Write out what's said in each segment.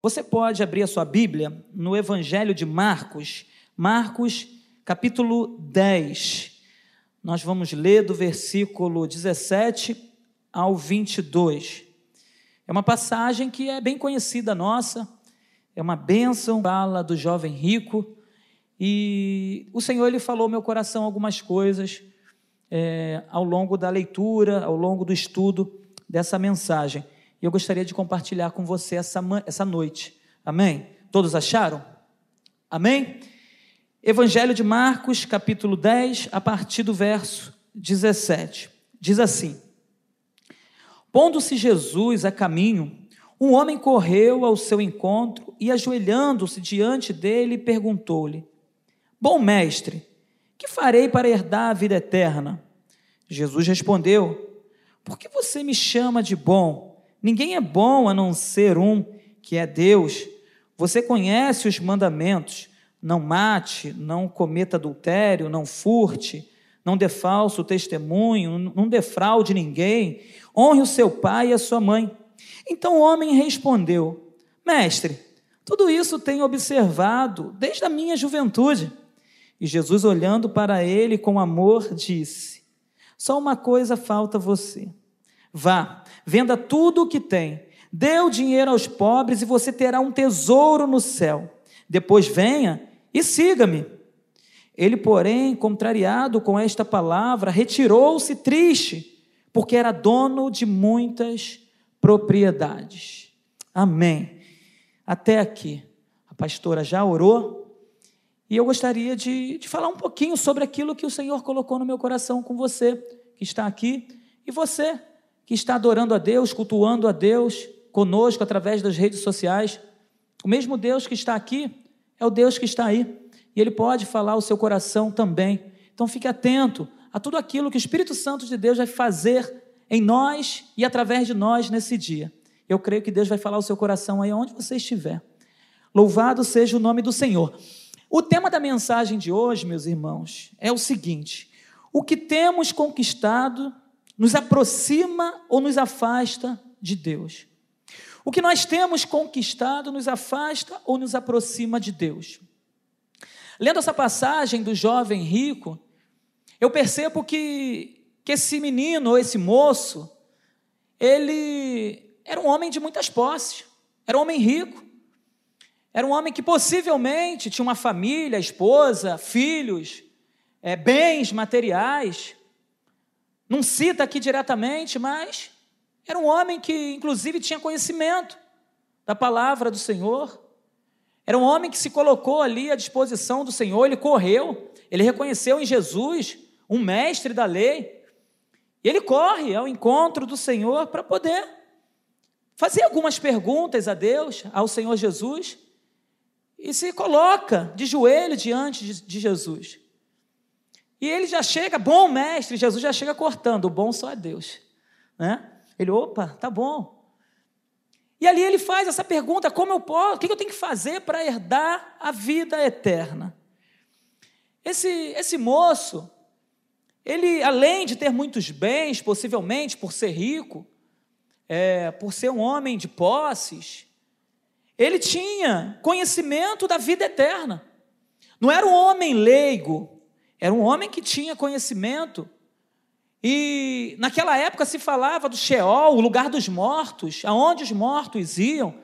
Você pode abrir a sua Bíblia no Evangelho de Marcos, Marcos capítulo 10. Nós vamos ler do versículo 17 ao 22. É uma passagem que é bem conhecida nossa, é uma bênção, fala do jovem rico, e o Senhor ele falou ao meu coração algumas coisas é, ao longo da leitura, ao longo do estudo dessa mensagem. E eu gostaria de compartilhar com você essa, essa noite. Amém? Todos acharam? Amém? Evangelho de Marcos, capítulo 10, a partir do verso 17. Diz assim: Pondo-se Jesus a caminho, um homem correu ao seu encontro e, ajoelhando-se diante dele, perguntou-lhe: Bom mestre, que farei para herdar a vida eterna? Jesus respondeu: Por que você me chama de bom? Ninguém é bom a não ser um, que é Deus. Você conhece os mandamentos: não mate, não cometa adultério, não furte, não dê falso testemunho, não defraude ninguém, honre o seu pai e a sua mãe. Então o homem respondeu: Mestre, tudo isso tenho observado desde a minha juventude. E Jesus, olhando para ele com amor, disse: Só uma coisa falta a você. Vá, venda tudo o que tem, dê o dinheiro aos pobres e você terá um tesouro no céu. Depois venha e siga-me. Ele, porém, contrariado com esta palavra, retirou-se triste, porque era dono de muitas propriedades. Amém. Até aqui. A pastora já orou. E eu gostaria de, de falar um pouquinho sobre aquilo que o Senhor colocou no meu coração com você, que está aqui, e você que está adorando a Deus, cultuando a Deus conosco através das redes sociais. O mesmo Deus que está aqui é o Deus que está aí. E Ele pode falar o seu coração também. Então fique atento a tudo aquilo que o Espírito Santo de Deus vai fazer em nós e através de nós nesse dia. Eu creio que Deus vai falar o seu coração aí onde você estiver. Louvado seja o nome do Senhor. O tema da mensagem de hoje, meus irmãos, é o seguinte: o que temos conquistado nos aproxima ou nos afasta de Deus. O que nós temos conquistado nos afasta ou nos aproxima de Deus. Lendo essa passagem do jovem rico, eu percebo que, que esse menino ou esse moço, ele era um homem de muitas posses, era um homem rico, era um homem que possivelmente tinha uma família, esposa, filhos, é, bens materiais. Não cita aqui diretamente, mas era um homem que, inclusive, tinha conhecimento da palavra do Senhor. Era um homem que se colocou ali à disposição do Senhor, ele correu, ele reconheceu em Jesus um mestre da lei. E ele corre ao encontro do Senhor para poder fazer algumas perguntas a Deus, ao Senhor Jesus, e se coloca de joelho diante de Jesus. E ele já chega, bom mestre, Jesus já chega cortando, o bom só é Deus. Né? Ele, opa, tá bom. E ali ele faz essa pergunta: como eu posso, o que eu tenho que fazer para herdar a vida eterna? Esse, esse moço, ele, além de ter muitos bens, possivelmente por ser rico, é, por ser um homem de posses, ele tinha conhecimento da vida eterna. Não era um homem leigo, era um homem que tinha conhecimento. E naquela época se falava do Sheol, o lugar dos mortos, aonde os mortos iam.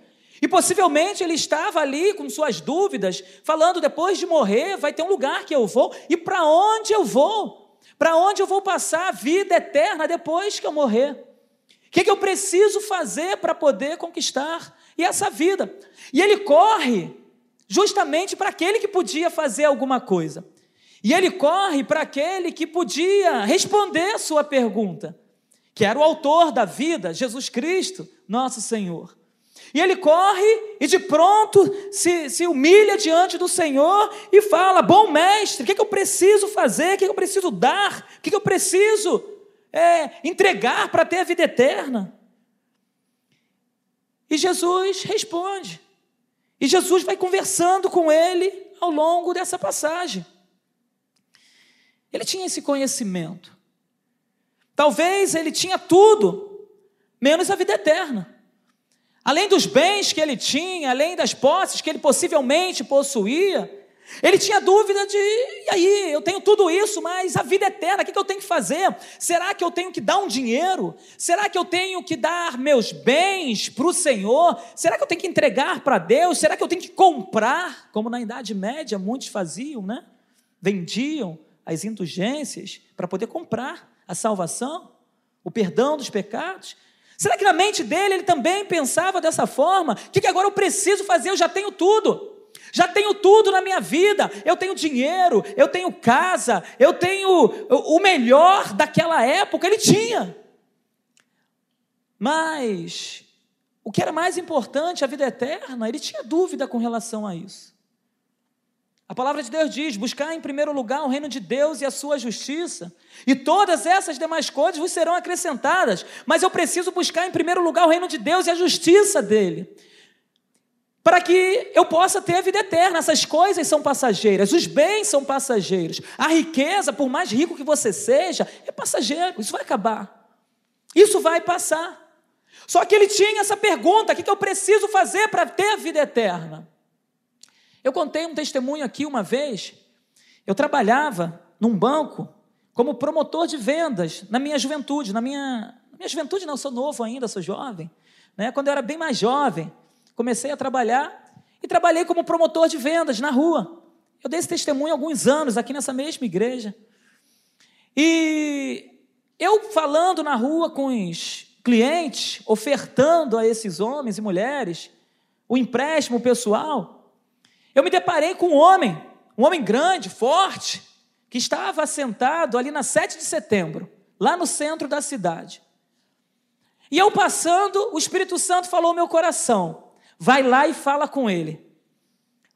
E possivelmente ele estava ali com suas dúvidas, falando: depois de morrer, vai ter um lugar que eu vou, e para onde eu vou? Para onde eu vou passar a vida eterna depois que eu morrer? O que, que eu preciso fazer para poder conquistar e essa vida? E ele corre justamente para aquele que podia fazer alguma coisa. E ele corre para aquele que podia responder sua pergunta, que era o autor da vida, Jesus Cristo, nosso Senhor. E ele corre e de pronto se, se humilha diante do Senhor e fala: Bom mestre, o que, é que eu preciso fazer? O que, é que eu preciso dar? O que, é que eu preciso é, entregar para ter a vida eterna? E Jesus responde. E Jesus vai conversando com ele ao longo dessa passagem. Ele tinha esse conhecimento. Talvez ele tinha tudo, menos a vida eterna. além dos bens que ele tinha, além das posses que ele possivelmente possuía, ele tinha dúvida de, e aí, eu tenho tudo isso, mas a vida eterna, o que eu tenho que fazer? Será que eu tenho que dar um dinheiro? Será que eu tenho que dar meus bens para o Senhor? Será que eu tenho que entregar para Deus? Será que eu tenho que comprar, como na Idade Média muitos faziam, né? Vendiam as indulgências para poder comprar a salvação, o perdão dos pecados. Será que na mente dele ele também pensava dessa forma? O que agora eu preciso fazer? Eu já tenho tudo já tenho tudo na minha vida, eu tenho dinheiro, eu tenho casa, eu tenho o melhor daquela época, ele tinha. Mas o que era mais importante, a vida eterna, ele tinha dúvida com relação a isso. A palavra de Deus diz: buscar em primeiro lugar o reino de Deus e a sua justiça, e todas essas demais coisas vos serão acrescentadas, mas eu preciso buscar em primeiro lugar o reino de Deus e a justiça dele para que eu possa ter a vida eterna. Essas coisas são passageiras, os bens são passageiros, a riqueza, por mais rico que você seja, é passageiro, isso vai acabar, isso vai passar. Só que ele tinha essa pergunta: o que eu preciso fazer para ter a vida eterna? Eu contei um testemunho aqui uma vez. Eu trabalhava num banco como promotor de vendas na minha juventude, na minha, na minha juventude não, sou novo ainda, sou jovem, né? Quando eu era bem mais jovem, comecei a trabalhar e trabalhei como promotor de vendas na rua. Eu dei esse testemunho há alguns anos aqui nessa mesma igreja. E eu falando na rua com os clientes, ofertando a esses homens e mulheres o empréstimo pessoal, eu me deparei com um homem, um homem grande, forte, que estava assentado ali na 7 de setembro, lá no centro da cidade. E eu passando, o Espírito Santo falou ao meu coração: vai lá e fala com ele.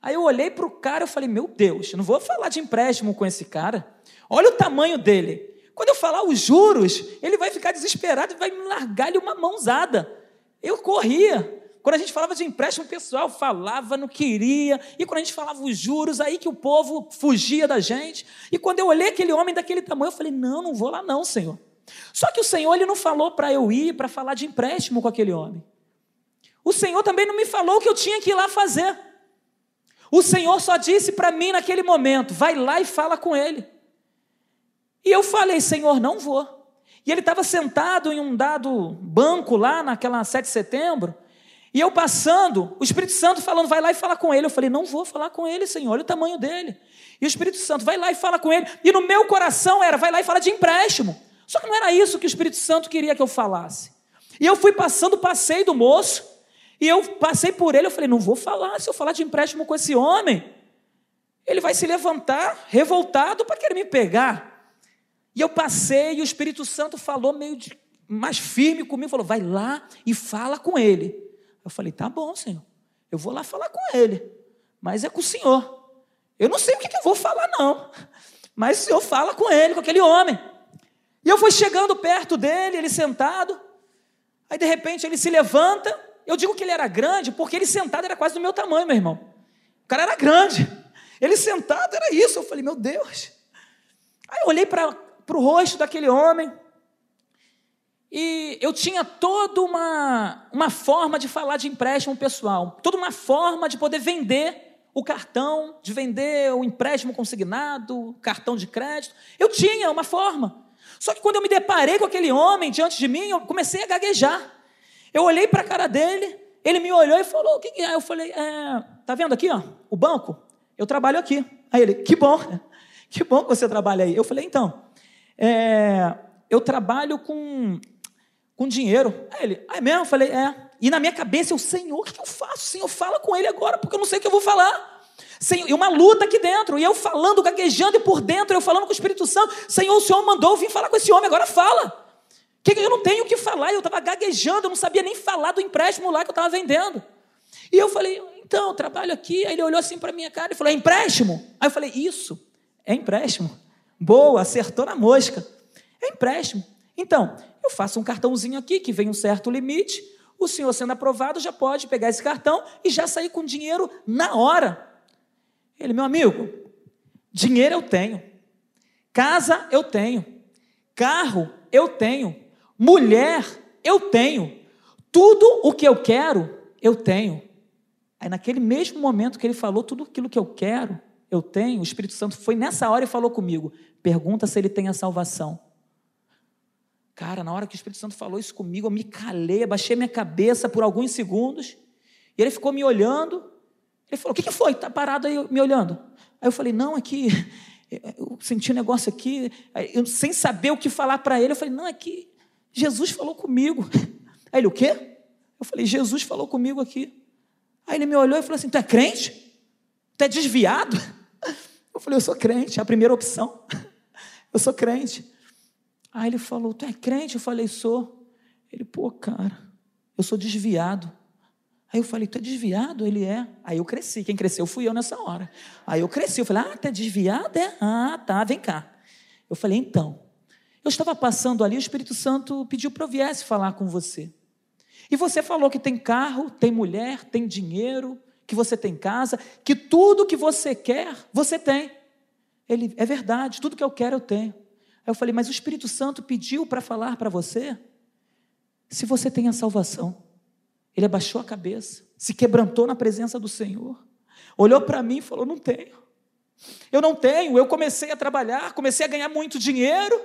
Aí eu olhei para o cara e falei: Meu Deus, eu não vou falar de empréstimo com esse cara. Olha o tamanho dele. Quando eu falar os juros, ele vai ficar desesperado e vai me largar-lhe uma mãozada. Eu corria. Quando a gente falava de empréstimo pessoal, falava, não queria. E quando a gente falava os juros, aí que o povo fugia da gente. E quando eu olhei aquele homem daquele tamanho, eu falei: Não, não vou lá, não, Senhor. Só que o Senhor ele não falou para eu ir para falar de empréstimo com aquele homem. O Senhor também não me falou que eu tinha que ir lá fazer. O Senhor só disse para mim naquele momento: vai lá e fala com ele. E eu falei: Senhor, não vou. E ele estava sentado em um dado banco lá naquela 7 de setembro. E eu passando, o Espírito Santo falando, vai lá e fala com ele. Eu falei, não vou falar com ele, Senhor, olha o tamanho dele. E o Espírito Santo, vai lá e fala com ele. E no meu coração era, vai lá e fala de empréstimo. Só que não era isso que o Espírito Santo queria que eu falasse. E eu fui passando o passeio do moço, e eu passei por ele, eu falei: não vou falar, se eu falar de empréstimo com esse homem, ele vai se levantar revoltado para querer me pegar. E eu passei e o Espírito Santo falou meio de, mais firme comigo, falou: vai lá e fala com ele. Eu falei: tá bom, Senhor, eu vou lá falar com ele, mas é com o Senhor. Eu não sei o que, que eu vou falar, não, mas o Senhor fala com ele, com aquele homem. E eu fui chegando perto dele, ele sentado, aí de repente ele se levanta eu digo que ele era grande porque ele sentado era quase do meu tamanho, meu irmão. O cara era grande. Ele sentado era isso. Eu falei, meu Deus. Aí eu olhei para o rosto daquele homem. E eu tinha toda uma, uma forma de falar de empréstimo pessoal, toda uma forma de poder vender o cartão, de vender o empréstimo consignado, cartão de crédito. Eu tinha uma forma. Só que quando eu me deparei com aquele homem diante de mim, eu comecei a gaguejar. Eu olhei para a cara dele, ele me olhou e falou: O que, é? Eu falei: é, Tá vendo aqui, ó, o banco? Eu trabalho aqui. Aí ele: Que bom, que bom que você trabalha aí. Eu falei: Então, é, eu trabalho com, com dinheiro. Aí ele: Ah, é mesmo? Eu falei: É. E na minha cabeça, eu, Senhor, o que eu faço? Senhor, fala com ele agora, porque eu não sei o que eu vou falar. Senhor, e uma luta aqui dentro, e eu falando, gaguejando, e por dentro, eu falando com o Espírito Santo: Senhor, o Senhor mandou eu vir falar com esse homem, agora fala que eu não tenho o que falar, eu estava gaguejando, eu não sabia nem falar do empréstimo lá que eu estava vendendo. E eu falei, então, eu trabalho aqui. Aí ele olhou assim para minha cara e falou, é empréstimo? Aí eu falei, isso, é empréstimo. Boa, acertou na mosca. É empréstimo. Então, eu faço um cartãozinho aqui que vem um certo limite. O senhor sendo aprovado já pode pegar esse cartão e já sair com dinheiro na hora. Ele, meu amigo, dinheiro eu tenho, casa eu tenho, carro eu tenho, Mulher, eu tenho. Tudo o que eu quero, eu tenho. Aí, naquele mesmo momento que ele falou tudo aquilo que eu quero, eu tenho, o Espírito Santo foi nessa hora e falou comigo: pergunta se ele tem a salvação. Cara, na hora que o Espírito Santo falou isso comigo, eu me calei, abaixei minha cabeça por alguns segundos, e ele ficou me olhando. Ele falou: O que, que foi? Está parado aí me olhando. Aí eu falei: Não, aqui, eu senti um negócio aqui, eu, sem saber o que falar para ele, eu falei: Não, aqui, Jesus falou comigo. Aí ele: O quê? Eu falei: Jesus falou comigo aqui. Aí ele me olhou e falou assim: Tu é crente? Tu é desviado? Eu falei: Eu sou crente, é a primeira opção. Eu sou crente. Aí ele falou: Tu é crente? Eu falei: Sou. Ele, pô, cara, eu sou desviado. Aí eu falei, tu é desviado? Ele é. Aí eu cresci, quem cresceu fui eu nessa hora. Aí eu cresci, eu falei, ah, tu é desviado? É? Ah, tá, vem cá. Eu falei, então, eu estava passando ali, o Espírito Santo pediu para eu viesse falar com você. E você falou que tem carro, tem mulher, tem dinheiro, que você tem casa, que tudo que você quer, você tem. Ele, é verdade, tudo que eu quero eu tenho. Eu falei, mas o Espírito Santo pediu para falar para você se você tem a salvação. Ele abaixou a cabeça, se quebrantou na presença do Senhor, olhou para mim e falou: Não tenho. Eu não tenho. Eu comecei a trabalhar, comecei a ganhar muito dinheiro,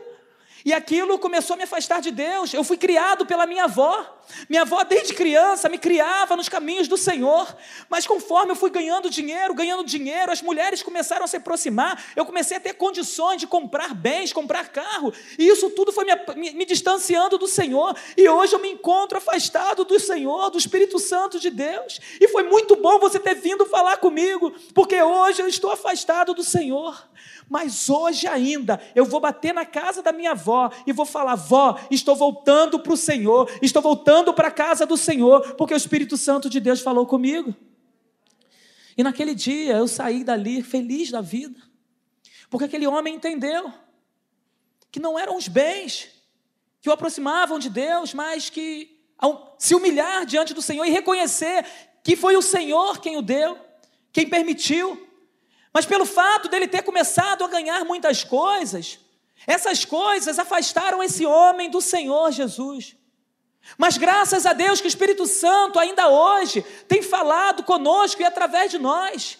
e aquilo começou a me afastar de Deus. Eu fui criado pela minha avó. Minha avó, desde criança, me criava nos caminhos do Senhor. Mas conforme eu fui ganhando dinheiro, ganhando dinheiro, as mulheres começaram a se aproximar. Eu comecei a ter condições de comprar bens, comprar carro. E isso tudo foi me, me, me distanciando do Senhor. E hoje eu me encontro afastado do Senhor, do Espírito Santo de Deus. E foi muito bom você ter vindo falar comigo, porque hoje eu estou afastado do Senhor. Mas hoje ainda eu vou bater na casa da minha avó e vou falar: vó, estou voltando para o Senhor, estou voltando para a casa do Senhor, porque o Espírito Santo de Deus falou comigo. E naquele dia eu saí dali feliz da vida, porque aquele homem entendeu que não eram os bens que o aproximavam de Deus, mas que ao se humilhar diante do Senhor e reconhecer que foi o Senhor quem o deu, quem permitiu, mas pelo fato dele ter começado a ganhar muitas coisas, essas coisas afastaram esse homem do Senhor Jesus. Mas graças a Deus que o Espírito Santo ainda hoje tem falado conosco e através de nós.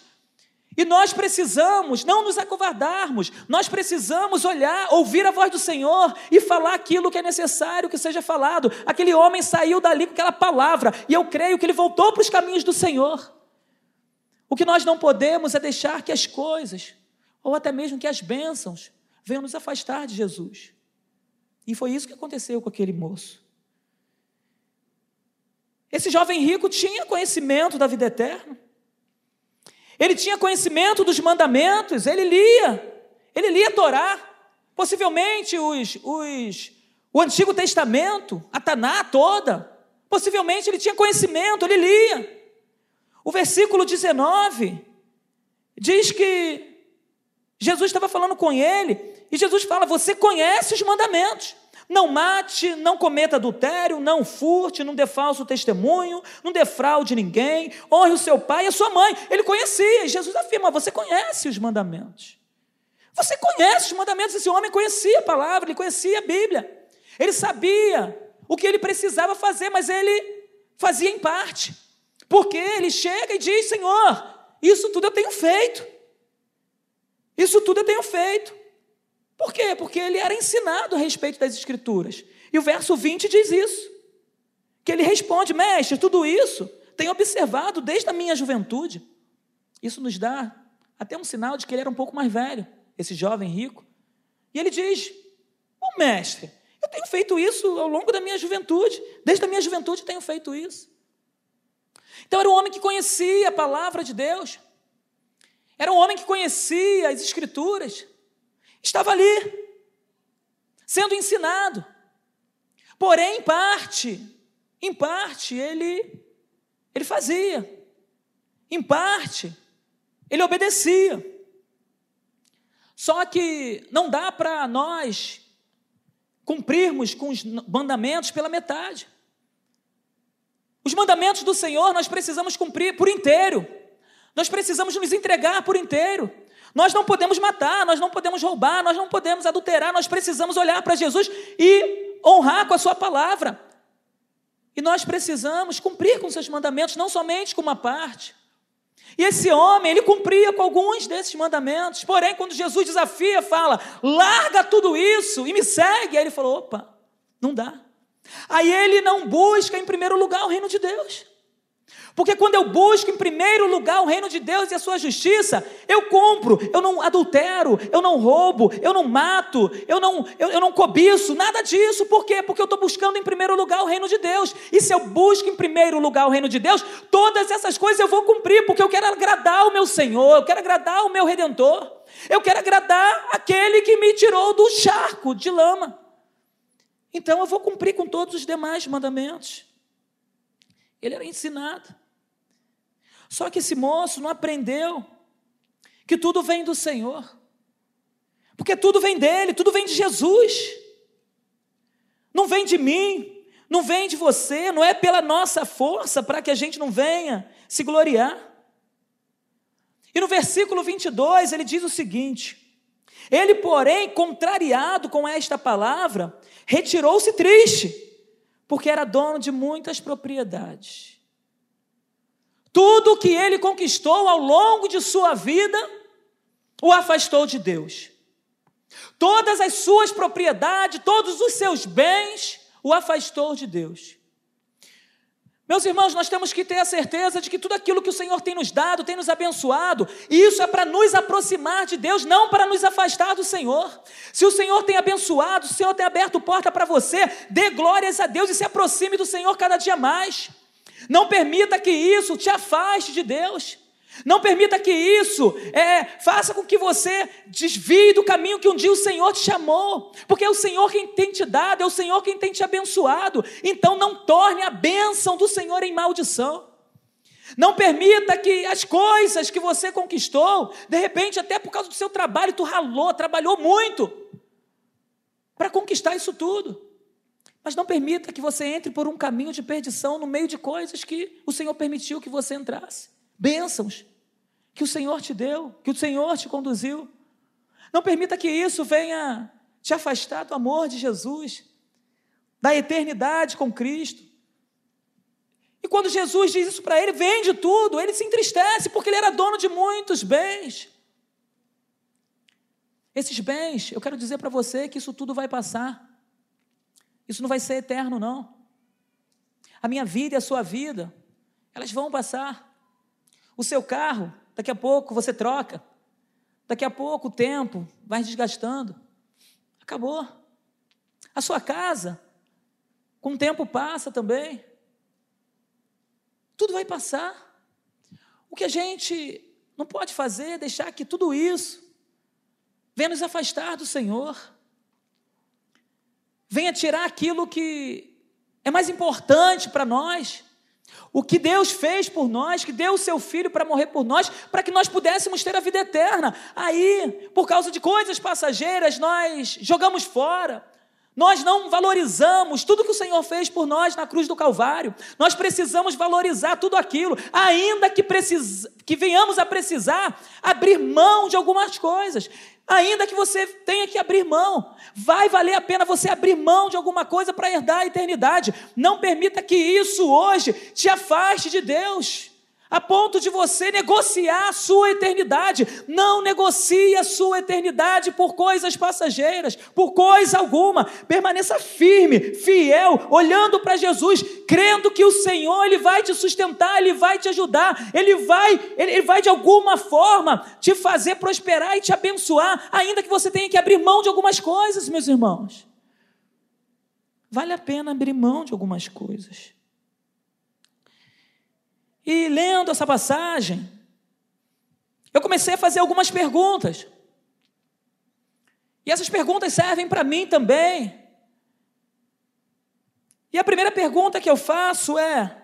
E nós precisamos não nos acovardarmos, nós precisamos olhar, ouvir a voz do Senhor e falar aquilo que é necessário que seja falado. Aquele homem saiu dali com aquela palavra, e eu creio que ele voltou para os caminhos do Senhor. O que nós não podemos é deixar que as coisas, ou até mesmo que as bênçãos, venham nos afastar de Jesus. E foi isso que aconteceu com aquele moço. Esse jovem rico tinha conhecimento da vida eterna. Ele tinha conhecimento dos mandamentos, ele lia, ele lia a Torá, possivelmente os, os, o Antigo Testamento, a Taná toda. Possivelmente ele tinha conhecimento, ele lia. O versículo 19 diz que Jesus estava falando com ele e Jesus fala: Você conhece os mandamentos. Não mate, não cometa adultério, não furte, não dê falso testemunho, não defraude ninguém, honre o seu pai e a sua mãe. Ele conhecia, e Jesus afirma: Você conhece os mandamentos. Você conhece os mandamentos. Esse homem conhecia a palavra, ele conhecia a Bíblia. Ele sabia o que ele precisava fazer, mas ele fazia em parte. Porque ele chega e diz: Senhor, isso tudo eu tenho feito. Isso tudo eu tenho feito. Por quê? Porque ele era ensinado a respeito das Escrituras. E o verso 20 diz isso. Que ele responde: Mestre, tudo isso tenho observado desde a minha juventude. Isso nos dá até um sinal de que ele era um pouco mais velho, esse jovem rico. E ele diz: Bom, mestre, eu tenho feito isso ao longo da minha juventude. Desde a minha juventude tenho feito isso. Então era um homem que conhecia a palavra de Deus, era um homem que conhecia as Escrituras, estava ali, sendo ensinado. Porém, em parte, em parte, ele, ele fazia, em parte, ele obedecia. Só que não dá para nós cumprirmos com os mandamentos pela metade. Os mandamentos do Senhor nós precisamos cumprir por inteiro. Nós precisamos nos entregar por inteiro. Nós não podemos matar, nós não podemos roubar, nós não podemos adulterar, nós precisamos olhar para Jesus e honrar com a Sua palavra. E nós precisamos cumprir com seus mandamentos, não somente com uma parte. E esse homem, ele cumpria com alguns desses mandamentos. Porém, quando Jesus desafia, fala: larga tudo isso e me segue. Aí ele falou: opa, não dá. Aí ele não busca em primeiro lugar o reino de Deus. Porque quando eu busco em primeiro lugar o reino de Deus e a sua justiça, eu compro, eu não adultero, eu não roubo, eu não mato, eu não, eu, eu não cobiço, nada disso. Por quê? Porque eu estou buscando em primeiro lugar o reino de Deus. E se eu busco em primeiro lugar o reino de Deus, todas essas coisas eu vou cumprir, porque eu quero agradar o meu Senhor, eu quero agradar o meu Redentor, eu quero agradar aquele que me tirou do charco de lama. Então eu vou cumprir com todos os demais mandamentos. Ele era ensinado. Só que esse moço não aprendeu que tudo vem do Senhor. Porque tudo vem dele, tudo vem de Jesus. Não vem de mim, não vem de você, não é pela nossa força para que a gente não venha se gloriar. E no versículo 22 ele diz o seguinte: Ele, porém, contrariado com esta palavra, retirou-se triste, porque era dono de muitas propriedades. Tudo que ele conquistou ao longo de sua vida o afastou de Deus. Todas as suas propriedades, todos os seus bens o afastou de Deus. Meus irmãos, nós temos que ter a certeza de que tudo aquilo que o Senhor tem nos dado, tem nos abençoado, isso é para nos aproximar de Deus, não para nos afastar do Senhor. Se o Senhor tem abençoado, se o Senhor tem aberto porta para você, dê glórias a Deus e se aproxime do Senhor cada dia mais. Não permita que isso te afaste de Deus. Não permita que isso é, faça com que você desvie do caminho que um dia o Senhor te chamou, porque é o Senhor quem tem te dado, é o Senhor quem tem te abençoado. Então não torne a bênção do Senhor em maldição. Não permita que as coisas que você conquistou, de repente, até por causa do seu trabalho, tu ralou, trabalhou muito para conquistar isso tudo. Mas não permita que você entre por um caminho de perdição no meio de coisas que o Senhor permitiu que você entrasse. Bênçãos que o Senhor te deu, que o Senhor te conduziu. Não permita que isso venha te afastar do amor de Jesus, da eternidade com Cristo. E quando Jesus diz isso para ele, vende tudo, ele se entristece porque ele era dono de muitos bens. Esses bens, eu quero dizer para você que isso tudo vai passar. Isso não vai ser eterno, não. A minha vida e a sua vida, elas vão passar. O seu carro, daqui a pouco você troca. Daqui a pouco o tempo vai desgastando. Acabou. A sua casa, com o tempo passa também. Tudo vai passar. O que a gente não pode fazer é deixar que tudo isso venha nos afastar do Senhor venha tirar aquilo que é mais importante para nós. O que Deus fez por nós, que deu o seu filho para morrer por nós, para que nós pudéssemos ter a vida eterna. Aí, por causa de coisas passageiras, nós jogamos fora. Nós não valorizamos tudo que o Senhor fez por nós na cruz do Calvário. Nós precisamos valorizar tudo aquilo, ainda que, precis... que venhamos a precisar abrir mão de algumas coisas. Ainda que você tenha que abrir mão, vai valer a pena você abrir mão de alguma coisa para herdar a eternidade. Não permita que isso hoje te afaste de Deus a ponto de você negociar a sua eternidade. Não negocie a sua eternidade por coisas passageiras, por coisa alguma. Permaneça firme, fiel, olhando para Jesus, crendo que o Senhor ele vai te sustentar, ele vai te ajudar, ele vai, ele vai de alguma forma te fazer prosperar e te abençoar, ainda que você tenha que abrir mão de algumas coisas, meus irmãos. Vale a pena abrir mão de algumas coisas. E lendo essa passagem, eu comecei a fazer algumas perguntas. E essas perguntas servem para mim também. E a primeira pergunta que eu faço é: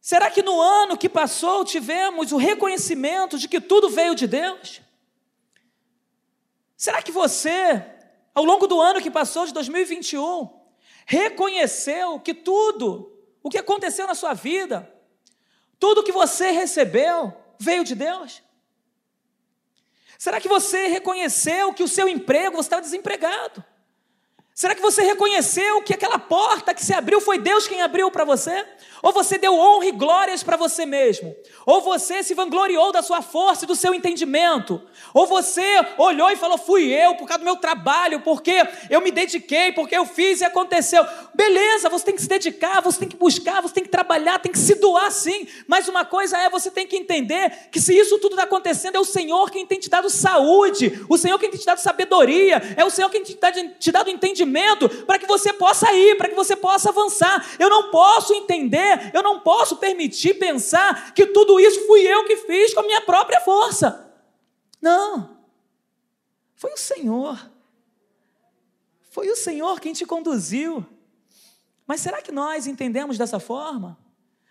será que no ano que passou tivemos o reconhecimento de que tudo veio de Deus? Será que você, ao longo do ano que passou, de 2021, reconheceu que tudo o que aconteceu na sua vida tudo que você recebeu veio de Deus? Será que você reconheceu que o seu emprego, você estava desempregado? Será que você reconheceu que aquela porta que se abriu foi Deus quem abriu para você? Ou você deu honra e glórias para você mesmo? Ou você se vangloriou da sua força e do seu entendimento? Ou você olhou e falou: fui eu por causa do meu trabalho, porque eu me dediquei, porque eu fiz e aconteceu. Beleza, você tem que se dedicar, você tem que buscar, você tem que trabalhar, tem que se doar sim. Mas uma coisa é: você tem que entender que se isso tudo está acontecendo, é o Senhor quem tem te dado saúde, o Senhor quem tem te dado sabedoria, é o Senhor quem tem te dado entendimento para que você possa ir, para que você possa avançar. Eu não posso entender eu não posso permitir pensar que tudo isso fui eu que fiz com a minha própria força. Não. Foi o Senhor. Foi o Senhor quem te conduziu. Mas será que nós entendemos dessa forma?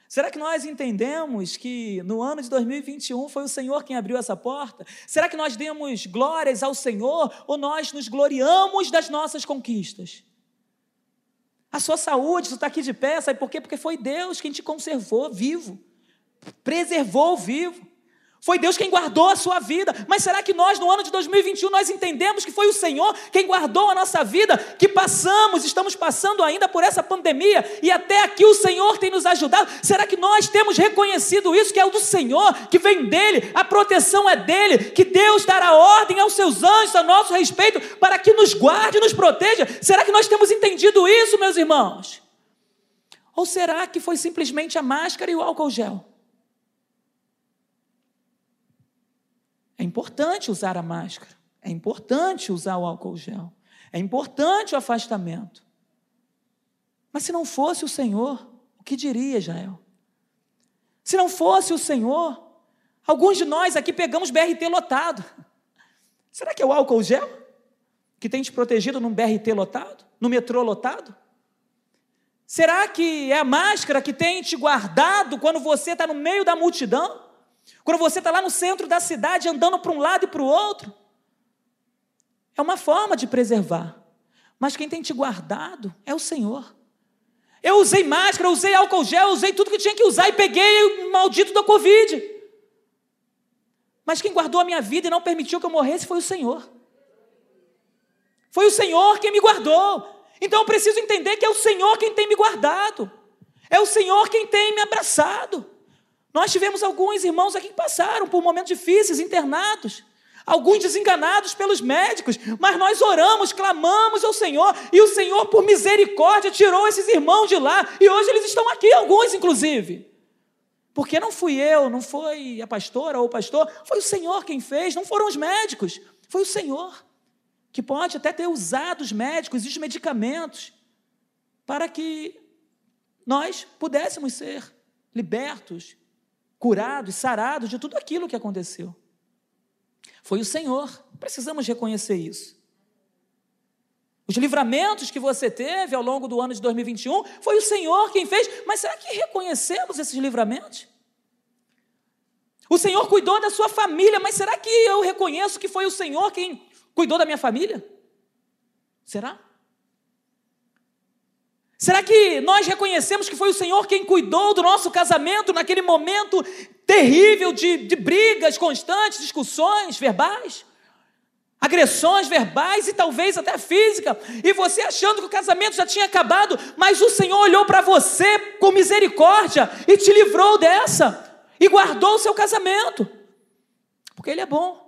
Será que nós entendemos que no ano de 2021 foi o Senhor quem abriu essa porta? Será que nós demos glórias ao Senhor ou nós nos gloriamos das nossas conquistas? A sua saúde, você está aqui de pé, sabe por quê? Porque foi Deus quem te conservou vivo, preservou vivo. Foi Deus quem guardou a sua vida. Mas será que nós, no ano de 2021, nós entendemos que foi o Senhor quem guardou a nossa vida? Que passamos, estamos passando ainda por essa pandemia e até aqui o Senhor tem nos ajudado. Será que nós temos reconhecido isso, que é o do Senhor, que vem dele, a proteção é dele, que Deus dará ordem aos seus anjos a nosso respeito para que nos guarde e nos proteja? Será que nós temos entendido isso, meus irmãos? Ou será que foi simplesmente a máscara e o álcool gel? É importante usar a máscara, é importante usar o álcool gel, é importante o afastamento. Mas se não fosse o Senhor, o que diria Israel? Se não fosse o Senhor, alguns de nós aqui pegamos BRT lotado. Será que é o álcool gel que tem te protegido num BRT lotado, no metrô lotado? Será que é a máscara que tem te guardado quando você está no meio da multidão? Quando você está lá no centro da cidade, andando para um lado e para o outro, é uma forma de preservar. Mas quem tem te guardado é o Senhor. Eu usei máscara, usei álcool gel, usei tudo que tinha que usar e peguei o maldito da Covid. Mas quem guardou a minha vida e não permitiu que eu morresse foi o Senhor. Foi o Senhor quem me guardou. Então eu preciso entender que é o Senhor quem tem me guardado. É o Senhor quem tem me abraçado. Nós tivemos alguns irmãos aqui que passaram por momentos difíceis, internados, alguns desenganados pelos médicos, mas nós oramos, clamamos ao Senhor, e o Senhor, por misericórdia, tirou esses irmãos de lá, e hoje eles estão aqui, alguns inclusive. Porque não fui eu, não foi a pastora ou o pastor, foi o Senhor quem fez, não foram os médicos, foi o Senhor, que pode até ter usado os médicos e os medicamentos para que nós pudéssemos ser libertos curados, sarados de tudo aquilo que aconteceu. Foi o Senhor, precisamos reconhecer isso. Os livramentos que você teve ao longo do ano de 2021 foi o Senhor quem fez, mas será que reconhecemos esses livramentos? O Senhor cuidou da sua família, mas será que eu reconheço que foi o Senhor quem cuidou da minha família? Será? Será que nós reconhecemos que foi o Senhor quem cuidou do nosso casamento naquele momento terrível de, de brigas constantes, discussões verbais? agressões verbais e talvez até física, e você achando que o casamento já tinha acabado, mas o Senhor olhou para você com misericórdia e te livrou dessa, e guardou o seu casamento, porque Ele é bom.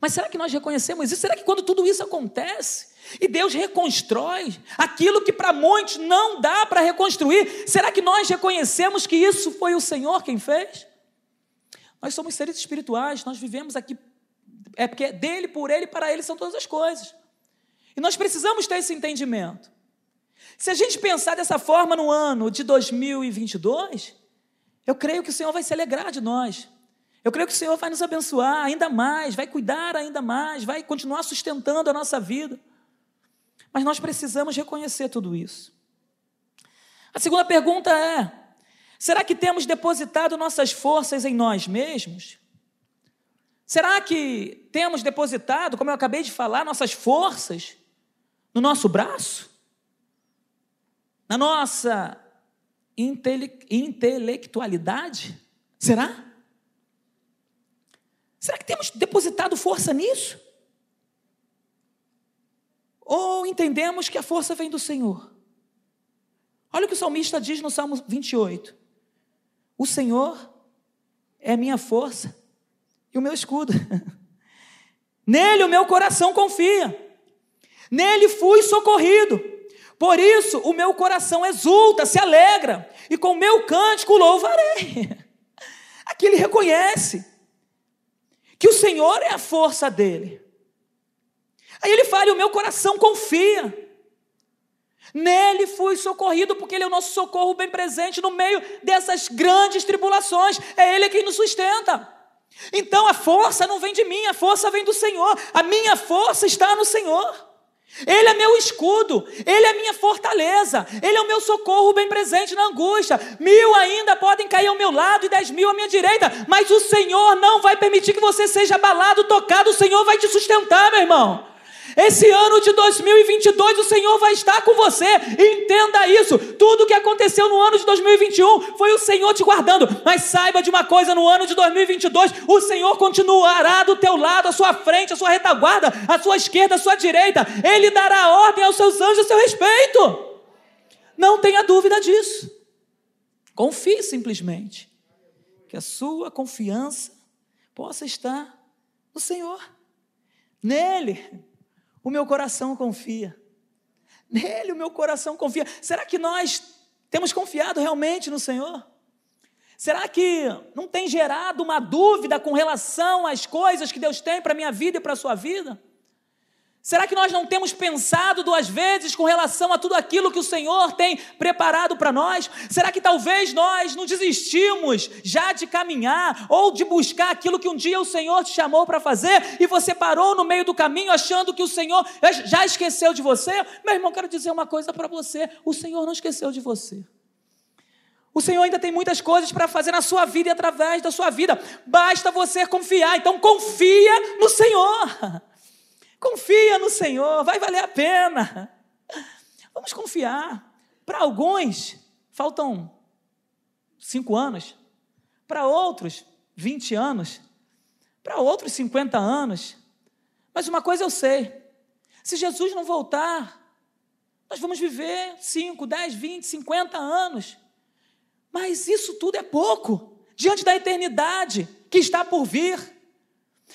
Mas será que nós reconhecemos isso? Será que quando tudo isso acontece, e Deus reconstrói aquilo que para muitos não dá para reconstruir. Será que nós reconhecemos que isso foi o Senhor quem fez? Nós somos seres espirituais, nós vivemos aqui, é porque é dele, por ele, para ele são todas as coisas. E nós precisamos ter esse entendimento. Se a gente pensar dessa forma no ano de 2022, eu creio que o Senhor vai se alegrar de nós. Eu creio que o Senhor vai nos abençoar ainda mais, vai cuidar ainda mais, vai continuar sustentando a nossa vida. Mas nós precisamos reconhecer tudo isso. A segunda pergunta é: será que temos depositado nossas forças em nós mesmos? Será que temos depositado, como eu acabei de falar, nossas forças no nosso braço? Na nossa intele intelectualidade? Será? Será que temos depositado força nisso? Ou entendemos que a força vem do Senhor. Olha o que o salmista diz no Salmo 28. O Senhor é minha força e o meu escudo. Nele o meu coração confia. Nele fui socorrido. Por isso o meu coração exulta, se alegra, e com o meu cântico louvarei. Aqui ele reconhece que o Senhor é a força dele. Aí ele fala: o meu coração confia. Nele fui socorrido, porque Ele é o nosso socorro bem presente no meio dessas grandes tribulações. É Ele quem nos sustenta. Então a força não vem de mim, a força vem do Senhor. A minha força está no Senhor. Ele é meu escudo, Ele é minha fortaleza, Ele é o meu socorro bem presente na angústia. Mil ainda podem cair ao meu lado e dez mil à minha direita, mas o Senhor não vai permitir que você seja abalado, tocado, o Senhor vai te sustentar, meu irmão. Esse ano de 2022 o Senhor vai estar com você. Entenda isso. Tudo que aconteceu no ano de 2021 foi o Senhor te guardando. Mas saiba de uma coisa: no ano de 2022 o Senhor continuará do teu lado, à sua frente, à sua retaguarda, à sua esquerda, à sua direita. Ele dará ordem aos seus anjos a seu respeito. Não tenha dúvida disso. Confie simplesmente que a sua confiança possa estar no Senhor, nele o meu coração confia. Nele o meu coração confia. Será que nós temos confiado realmente no Senhor? Será que não tem gerado uma dúvida com relação às coisas que Deus tem para a minha vida e para a sua vida? Será que nós não temos pensado duas vezes com relação a tudo aquilo que o Senhor tem preparado para nós? Será que talvez nós não desistimos já de caminhar ou de buscar aquilo que um dia o Senhor te chamou para fazer e você parou no meio do caminho achando que o Senhor já esqueceu de você? Meu irmão, quero dizer uma coisa para você: o Senhor não esqueceu de você. O Senhor ainda tem muitas coisas para fazer na sua vida e através da sua vida. Basta você confiar. Então confia no Senhor. Confia no Senhor, vai valer a pena. Vamos confiar. Para alguns, faltam cinco anos. Para outros, 20 anos. Para outros, 50 anos. Mas uma coisa eu sei: se Jesus não voltar, nós vamos viver 5, 10, 20, 50 anos. Mas isso tudo é pouco diante da eternidade que está por vir.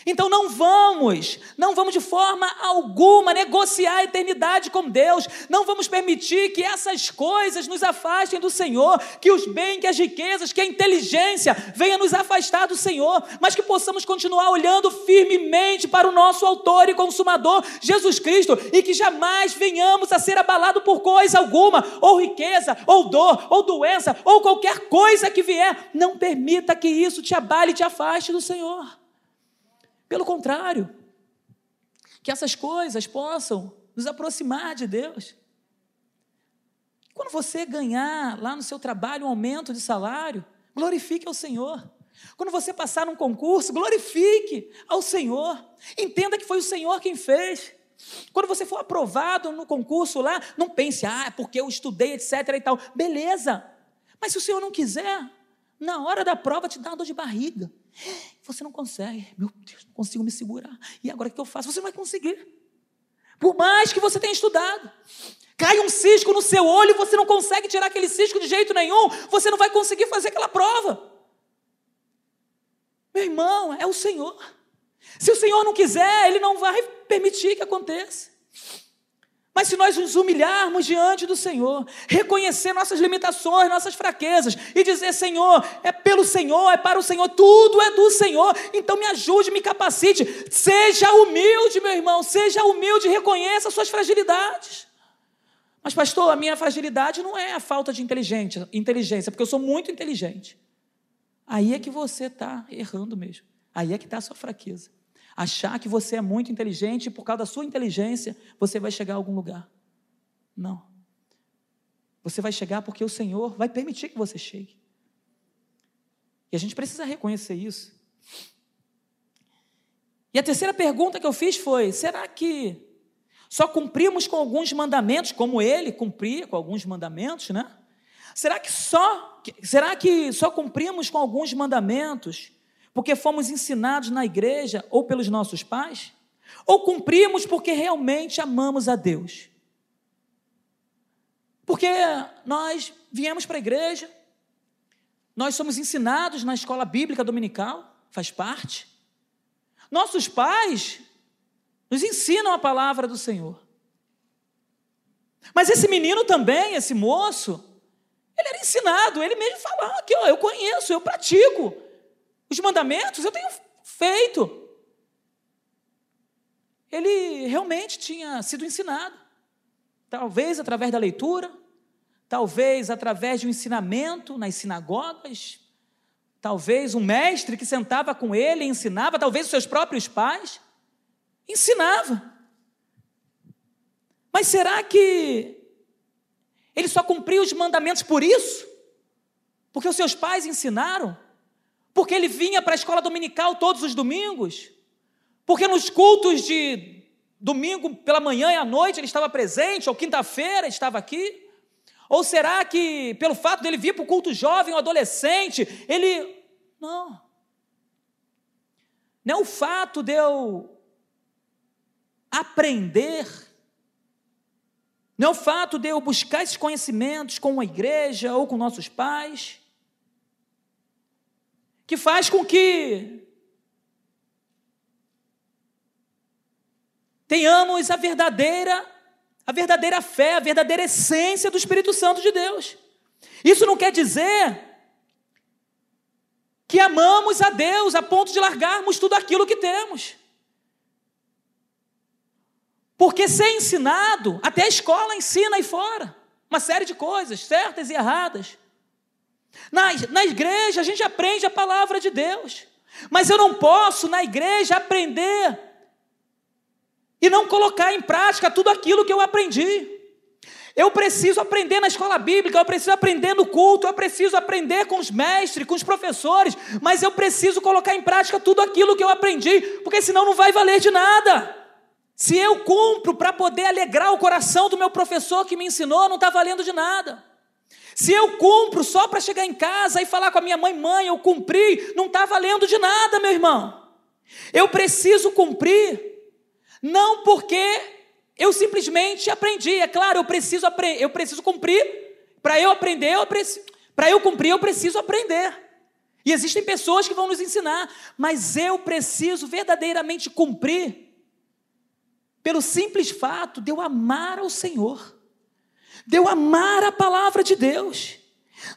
Então não vamos, não vamos de forma alguma negociar a eternidade com Deus, não vamos permitir que essas coisas nos afastem do Senhor, que os bens, que as riquezas, que a inteligência venha nos afastar do Senhor, mas que possamos continuar olhando firmemente para o nosso autor e consumador, Jesus Cristo, e que jamais venhamos a ser abalados por coisa alguma, ou riqueza, ou dor, ou doença, ou qualquer coisa que vier, não permita que isso te abale e te afaste do Senhor. Pelo contrário, que essas coisas possam nos aproximar de Deus. Quando você ganhar lá no seu trabalho um aumento de salário, glorifique ao Senhor. Quando você passar num concurso, glorifique ao Senhor. Entenda que foi o Senhor quem fez. Quando você for aprovado no concurso lá, não pense, ah, é porque eu estudei, etc. e tal. Beleza. Mas se o Senhor não quiser, na hora da prova te dá uma dor de barriga. Você não consegue. Meu Deus, não consigo me segurar. E agora o que eu faço? Você não vai conseguir. Por mais que você tenha estudado. Cai um cisco no seu olho você não consegue tirar aquele cisco de jeito nenhum. Você não vai conseguir fazer aquela prova. Meu irmão, é o Senhor. Se o Senhor não quiser, Ele não vai permitir que aconteça. Mas se nós nos humilharmos diante do Senhor, reconhecer nossas limitações, nossas fraquezas e dizer: Senhor, é pelo Senhor, é para o Senhor, tudo é do Senhor, então me ajude, me capacite. Seja humilde, meu irmão, seja humilde, reconheça suas fragilidades. Mas, pastor, a minha fragilidade não é a falta de inteligência, inteligência porque eu sou muito inteligente. Aí é que você está errando mesmo. Aí é que está a sua fraqueza achar que você é muito inteligente e por causa da sua inteligência você vai chegar a algum lugar. Não. Você vai chegar porque o Senhor vai permitir que você chegue. E a gente precisa reconhecer isso. E a terceira pergunta que eu fiz foi: será que só cumprimos com alguns mandamentos, como ele cumpria com alguns mandamentos, né? Será que só será que só cumprimos com alguns mandamentos porque fomos ensinados na igreja ou pelos nossos pais? Ou cumprimos porque realmente amamos a Deus? Porque nós viemos para a igreja, nós somos ensinados na escola bíblica dominical, faz parte. Nossos pais nos ensinam a palavra do Senhor. Mas esse menino também, esse moço, ele era ensinado, ele mesmo falava aqui, ó, eu conheço, eu pratico. Os mandamentos eu tenho feito. Ele realmente tinha sido ensinado. Talvez através da leitura, talvez através de um ensinamento nas sinagogas, talvez um mestre que sentava com ele e ensinava, talvez os seus próprios pais, ensinava. Mas será que ele só cumpriu os mandamentos por isso? Porque os seus pais ensinaram? Porque ele vinha para a escola dominical todos os domingos? Porque nos cultos de domingo pela manhã e à noite ele estava presente, ou quinta-feira estava aqui? Ou será que pelo fato dele vir para o culto jovem ou adolescente, ele. Não. Não é o fato de eu aprender não é o fato de eu buscar esses conhecimentos com a igreja ou com nossos pais, que faz com que tenhamos a verdadeira, a verdadeira fé, a verdadeira essência do Espírito Santo de Deus. Isso não quer dizer que amamos a Deus a ponto de largarmos tudo aquilo que temos. Porque ser ensinado, até a escola ensina aí fora, uma série de coisas, certas e erradas. Na, na igreja a gente aprende a palavra de Deus, mas eu não posso na igreja aprender e não colocar em prática tudo aquilo que eu aprendi. Eu preciso aprender na escola bíblica, eu preciso aprender no culto, eu preciso aprender com os mestres, com os professores, mas eu preciso colocar em prática tudo aquilo que eu aprendi, porque senão não vai valer de nada. Se eu cumpro para poder alegrar o coração do meu professor que me ensinou, não está valendo de nada. Se eu cumpro só para chegar em casa e falar com a minha mãe, mãe, eu cumpri, não está valendo de nada, meu irmão. Eu preciso cumprir, não porque eu simplesmente aprendi. É claro, eu preciso, eu preciso cumprir. Para eu aprender, para eu cumprir, eu preciso aprender. E existem pessoas que vão nos ensinar, mas eu preciso verdadeiramente cumprir pelo simples fato de eu amar ao Senhor, de eu amar a palavra de Deus.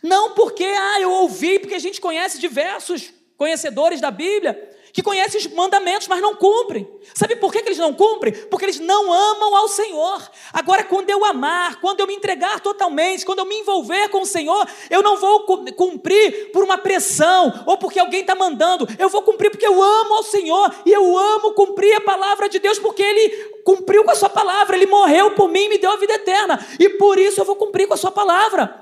Não porque, ah, eu ouvi, porque a gente conhece diversos conhecedores da Bíblia que conhecem os mandamentos, mas não cumprem. Sabe por que, eles não cumprem? Porque eles não amam ao Senhor. Agora, quando eu amar, quando eu me entregar totalmente, quando eu me envolver com o Senhor, eu não vou cumprir por uma pressão ou porque alguém está mandando. Eu vou cumprir porque eu amo ao Senhor e eu amo cumprir a palavra de Deus porque Ele cumpriu com a Sua palavra. Ele morreu por mim e me deu a vida eterna. E por isso eu vou cumprir com a Sua palavra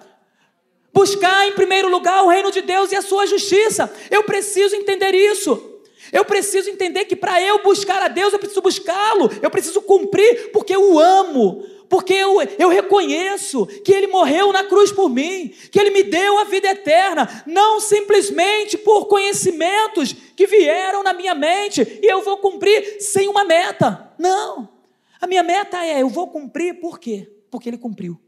buscar em primeiro lugar o reino de Deus e a sua justiça. Eu preciso entender isso. Eu preciso entender que para eu buscar a Deus, eu preciso buscá-lo, eu preciso cumprir, porque eu o amo, porque eu, eu reconheço que Ele morreu na cruz por mim, que Ele me deu a vida eterna, não simplesmente por conhecimentos que vieram na minha mente e eu vou cumprir sem uma meta. Não. A minha meta é: eu vou cumprir por quê? Porque Ele cumpriu.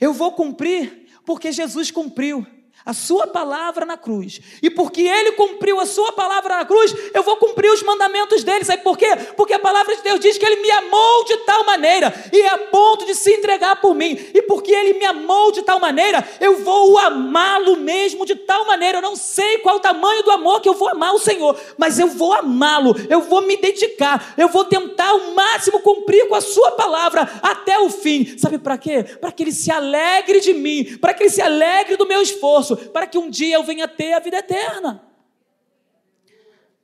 Eu vou cumprir porque Jesus cumpriu a sua palavra na cruz. E porque ele cumpriu a sua palavra na cruz, eu vou cumprir os mandamentos dele. Sabe por quê? Porque a palavra de Deus diz que ele me amou de tal maneira e é a ponto de se entregar por mim. E porque ele me amou de tal maneira, eu vou amá-lo mesmo de tal maneira. Eu não sei qual o tamanho do amor que eu vou amar o Senhor, mas eu vou amá-lo, eu vou me dedicar, eu vou tentar ao máximo cumprir com a sua palavra até o fim. Sabe para quê? Para que ele se alegre de mim, para que ele se alegre do meu esforço para que um dia eu venha ter a vida eterna.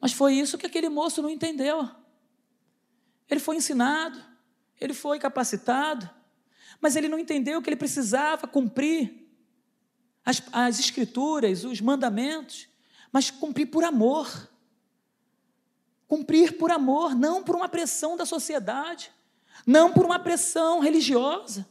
Mas foi isso que aquele moço não entendeu. Ele foi ensinado, ele foi capacitado, mas ele não entendeu que ele precisava cumprir as, as escrituras, os mandamentos, mas cumprir por amor. Cumprir por amor, não por uma pressão da sociedade, não por uma pressão religiosa,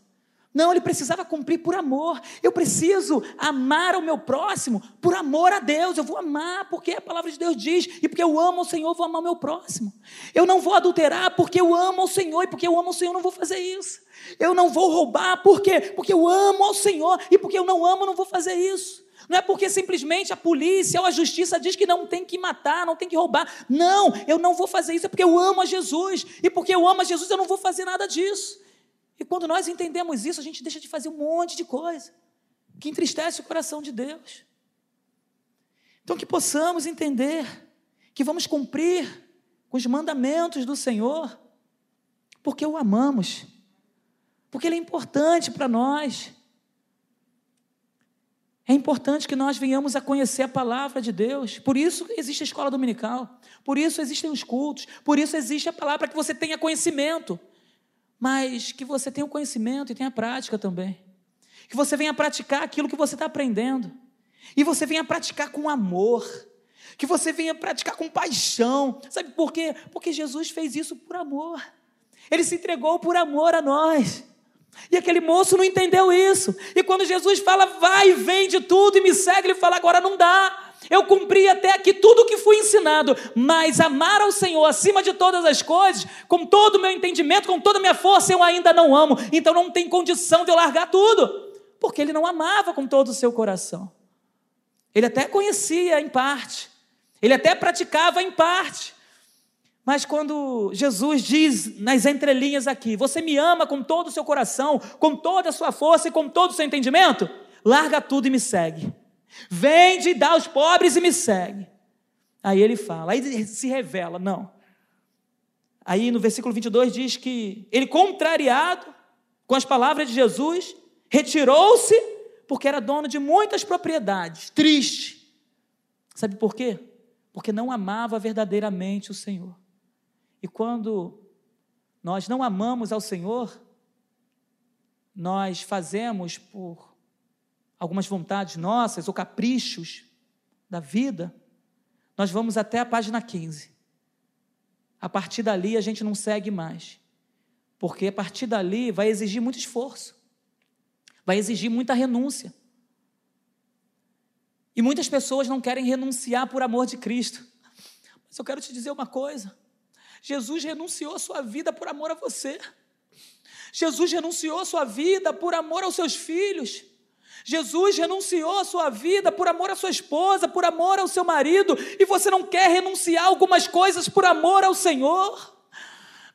Não, ele precisava cumprir por amor. Eu preciso amar o meu próximo por amor a Deus. Eu vou amar porque a palavra de Deus diz, e porque eu amo o Senhor, eu vou amar o meu próximo. Eu não vou adulterar porque eu amo o Senhor, e porque eu amo o Senhor, eu não vou fazer isso. Eu não vou roubar por quê? Porque eu amo ao Senhor, e porque eu não amo, eu não vou fazer isso. Não é porque simplesmente a polícia ou a justiça diz que não tem que matar, não tem que roubar. Não, eu não vou fazer isso, é porque eu amo a Jesus. E porque eu amo a Jesus, eu não vou fazer nada disso. E quando nós entendemos isso, a gente deixa de fazer um monte de coisa que entristece o coração de Deus. Então, que possamos entender que vamos cumprir com os mandamentos do Senhor, porque o amamos, porque Ele é importante para nós. É importante que nós venhamos a conhecer a palavra de Deus. Por isso existe a escola dominical. Por isso existem os cultos. Por isso existe a palavra que você tenha conhecimento mas que você tenha o conhecimento e tenha a prática também. Que você venha praticar aquilo que você está aprendendo. E você venha praticar com amor. Que você venha praticar com paixão. Sabe por quê? Porque Jesus fez isso por amor. Ele se entregou por amor a nós. E aquele moço não entendeu isso. E quando Jesus fala, vai, vende tudo e me segue, ele fala, agora não dá. Eu cumpri até aqui tudo o que fui ensinado, mas amar ao Senhor acima de todas as coisas, com todo o meu entendimento, com toda a minha força, eu ainda não amo. Então não tem condição de eu largar tudo, porque ele não amava com todo o seu coração. Ele até conhecia em parte, ele até praticava em parte. Mas quando Jesus diz nas entrelinhas aqui, você me ama com todo o seu coração, com toda a sua força e com todo o seu entendimento, larga tudo e me segue. Vende e dá aos pobres e me segue. Aí ele fala, aí se revela, não. Aí no versículo 22 diz que ele, contrariado com as palavras de Jesus, retirou-se porque era dono de muitas propriedades, triste. Sabe por quê? Porque não amava verdadeiramente o Senhor. E quando nós não amamos ao Senhor, nós fazemos por algumas vontades nossas ou caprichos da vida, nós vamos até a página 15. A partir dali a gente não segue mais. Porque a partir dali vai exigir muito esforço, vai exigir muita renúncia. E muitas pessoas não querem renunciar por amor de Cristo. Mas eu quero te dizer uma coisa: Jesus renunciou a sua vida por amor a você. Jesus renunciou a sua vida por amor aos seus filhos. Jesus renunciou a sua vida por amor à sua esposa, por amor ao seu marido, e você não quer renunciar algumas coisas por amor ao Senhor?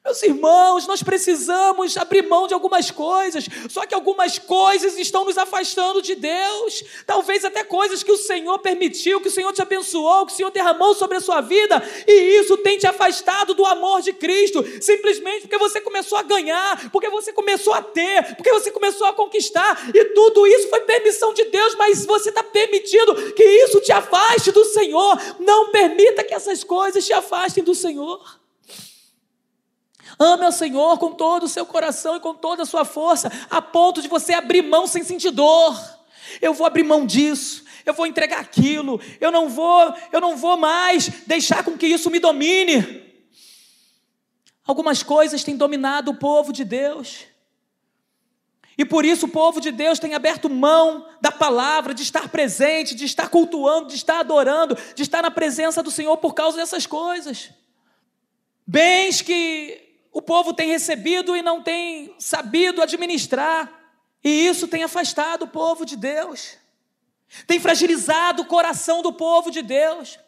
Meus irmãos, nós precisamos abrir mão de algumas coisas, só que algumas coisas estão nos afastando de Deus. Talvez até coisas que o Senhor permitiu, que o Senhor te abençoou, que o Senhor derramou sobre a sua vida, e isso tem te afastado do amor de Cristo, simplesmente porque você começou a ganhar, porque você começou a ter, porque você começou a conquistar, e tudo isso foi permissão de Deus, mas você está permitindo que isso te afaste do Senhor. Não permita que essas coisas te afastem do Senhor. Ame ao Senhor com todo o seu coração e com toda a sua força, a ponto de você abrir mão sem sentir dor. Eu vou abrir mão disso, eu vou entregar aquilo, eu não vou, eu não vou mais deixar com que isso me domine. Algumas coisas têm dominado o povo de Deus. E por isso o povo de Deus tem aberto mão da palavra, de estar presente, de estar cultuando, de estar adorando, de estar na presença do Senhor por causa dessas coisas. Bens que o povo tem recebido e não tem sabido administrar, e isso tem afastado o povo de Deus, tem fragilizado o coração do povo de Deus,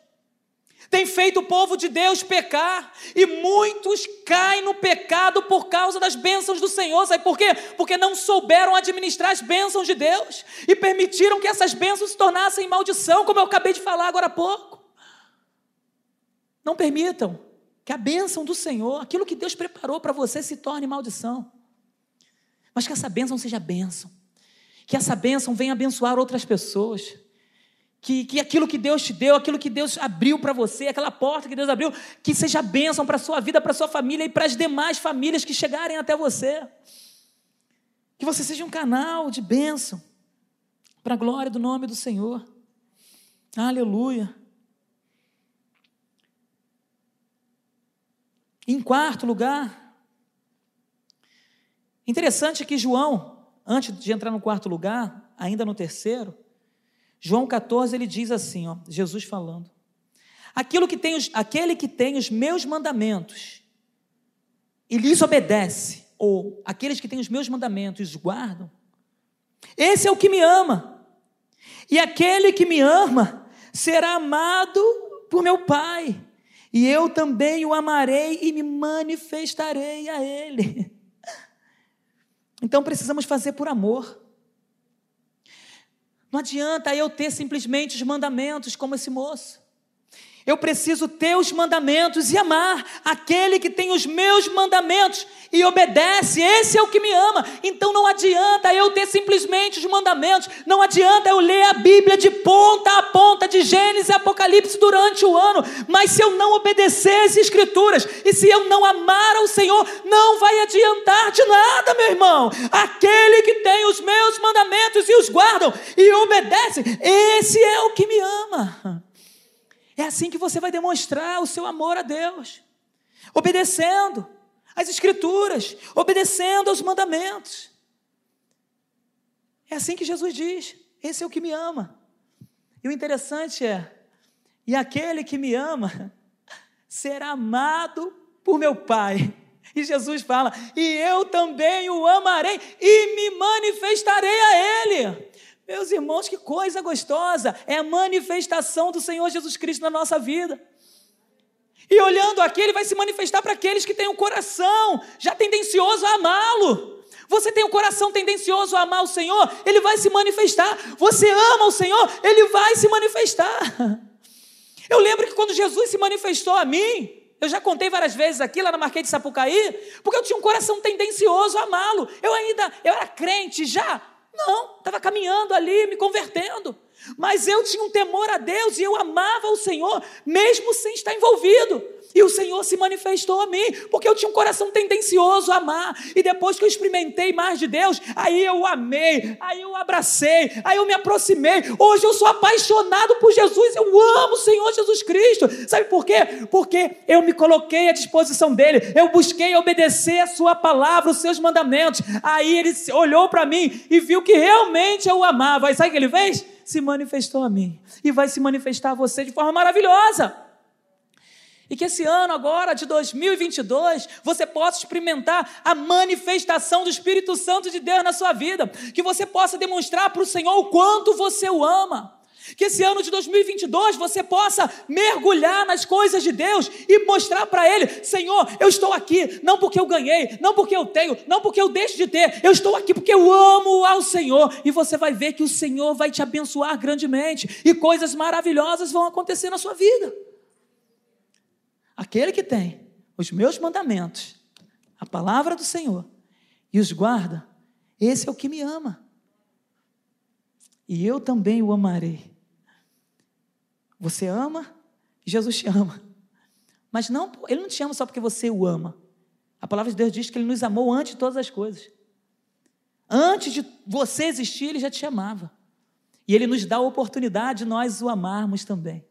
tem feito o povo de Deus pecar, e muitos caem no pecado por causa das bênçãos do Senhor. Sabe por quê? Porque não souberam administrar as bênçãos de Deus e permitiram que essas bênçãos se tornassem maldição, como eu acabei de falar agora há pouco. Não permitam que a bênção do Senhor, aquilo que Deus preparou para você, se torne maldição. Mas que essa bênção seja bênção. Que essa bênção venha abençoar outras pessoas. Que, que aquilo que Deus te deu, aquilo que Deus abriu para você, aquela porta que Deus abriu, que seja bênção para a sua vida, para a sua família e para as demais famílias que chegarem até você. Que você seja um canal de bênção para a glória do nome do Senhor. Aleluia. Em quarto lugar, interessante que João, antes de entrar no quarto lugar, ainda no terceiro, João 14 ele diz assim, ó, Jesus falando: Aquilo que tem os, aquele que tem os meus mandamentos e lhes obedece, ou aqueles que têm os meus mandamentos e os guardam, esse é o que me ama. E aquele que me ama será amado por meu Pai, e eu também o amarei e me manifestarei a ele. Então precisamos fazer por amor. Não adianta eu ter simplesmente os mandamentos como esse moço. Eu preciso ter os mandamentos e amar aquele que tem os meus mandamentos e obedece, esse é o que me ama. Então não adianta eu ter simplesmente os mandamentos, não adianta eu ler a Bíblia de ponta a ponta, de Gênesis e Apocalipse durante o ano, mas se eu não obedecer as Escrituras e se eu não amar ao Senhor, não vai adiantar de nada, meu irmão. Aquele que tem os meus mandamentos e os guardam e obedece, esse é o que me ama. É assim que você vai demonstrar o seu amor a Deus, obedecendo às Escrituras, obedecendo aos mandamentos. É assim que Jesus diz: esse é o que me ama. E o interessante é: e aquele que me ama será amado por meu Pai. E Jesus fala: e eu também o amarei e me manifestarei a Ele. Meus irmãos, que coisa gostosa! É a manifestação do Senhor Jesus Cristo na nossa vida. E olhando aqui, ele vai se manifestar para aqueles que têm um coração já tendencioso a amá-lo. Você tem um coração tendencioso a amar o Senhor, ele vai se manifestar. Você ama o Senhor, ele vai se manifestar. Eu lembro que quando Jesus se manifestou a mim, eu já contei várias vezes aqui lá na Marquês de Sapucaí, porque eu tinha um coração tendencioso a amá-lo. Eu ainda, eu era crente já, não, estava caminhando ali, me convertendo. Mas eu tinha um temor a Deus e eu amava o Senhor, mesmo sem estar envolvido. E o Senhor se manifestou a mim, porque eu tinha um coração tendencioso a amar. E depois que eu experimentei mais de Deus, aí eu amei, aí eu abracei, aí eu me aproximei. Hoje eu sou apaixonado por Jesus, eu amo o Senhor Jesus Cristo. Sabe por quê? Porque eu me coloquei à disposição dele, eu busquei obedecer a sua palavra, os seus mandamentos. Aí ele olhou para mim e viu que realmente eu o amava. E sabe o que ele fez? Se manifestou a mim. E vai se manifestar a você de forma maravilhosa. E que esse ano agora, de 2022, você possa experimentar a manifestação do Espírito Santo de Deus na sua vida. Que você possa demonstrar para o Senhor o quanto você o ama. Que esse ano de 2022 você possa mergulhar nas coisas de Deus e mostrar para Ele: Senhor, eu estou aqui, não porque eu ganhei, não porque eu tenho, não porque eu deixo de ter, eu estou aqui porque eu amo ao Senhor. E você vai ver que o Senhor vai te abençoar grandemente e coisas maravilhosas vão acontecer na sua vida. Aquele que tem os meus mandamentos, a palavra do Senhor, e os guarda, esse é o que me ama. E eu também o amarei. Você ama, Jesus te ama. Mas não, ele não te ama só porque você o ama. A palavra de Deus diz que ele nos amou antes de todas as coisas. Antes de você existir, ele já te amava. E ele nos dá a oportunidade de nós o amarmos também.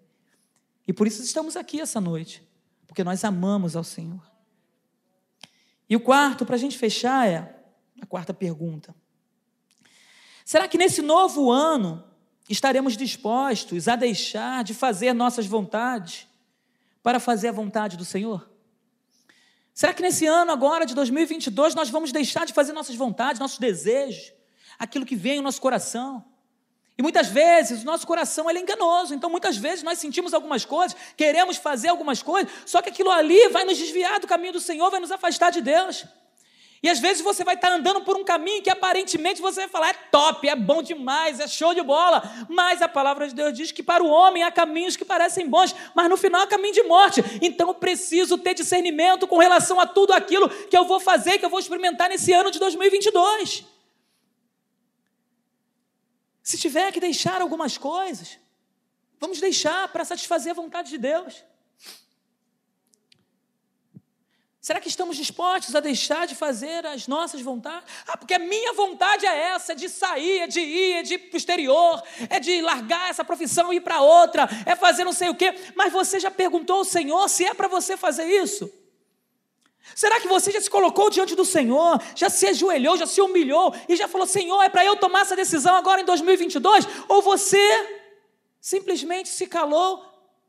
E por isso estamos aqui essa noite porque nós amamos ao Senhor. E o quarto, para a gente fechar, é a quarta pergunta. Será que nesse novo ano estaremos dispostos a deixar de fazer nossas vontades para fazer a vontade do Senhor? Será que nesse ano agora de 2022 nós vamos deixar de fazer nossas vontades, nossos desejos, aquilo que vem no nosso coração? E muitas vezes o nosso coração é enganoso, então muitas vezes nós sentimos algumas coisas, queremos fazer algumas coisas, só que aquilo ali vai nos desviar do caminho do Senhor, vai nos afastar de Deus. E às vezes você vai estar andando por um caminho que aparentemente você vai falar é top, é bom demais, é show de bola, mas a palavra de Deus diz que para o homem há caminhos que parecem bons, mas no final é caminho de morte. Então eu preciso ter discernimento com relação a tudo aquilo que eu vou fazer, que eu vou experimentar nesse ano de 2022. Se tiver que deixar algumas coisas, vamos deixar para satisfazer a vontade de Deus. Será que estamos dispostos a deixar de fazer as nossas vontades? Ah, porque a minha vontade é essa, é de sair, é de ir, é de ir para o exterior, é de largar essa profissão e ir para outra, é fazer não sei o quê. Mas você já perguntou ao Senhor se é para você fazer isso? Será que você já se colocou diante do Senhor, já se ajoelhou, já se humilhou e já falou: Senhor, é para eu tomar essa decisão agora em 2022? Ou você simplesmente se calou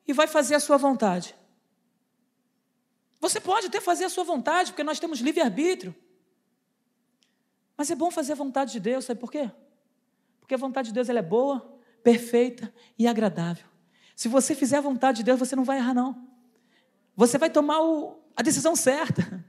e vai fazer a sua vontade? Você pode até fazer a sua vontade, porque nós temos livre-arbítrio. Mas é bom fazer a vontade de Deus, sabe por quê? Porque a vontade de Deus ela é boa, perfeita e agradável. Se você fizer a vontade de Deus, você não vai errar, não. Você vai tomar o, a decisão certa.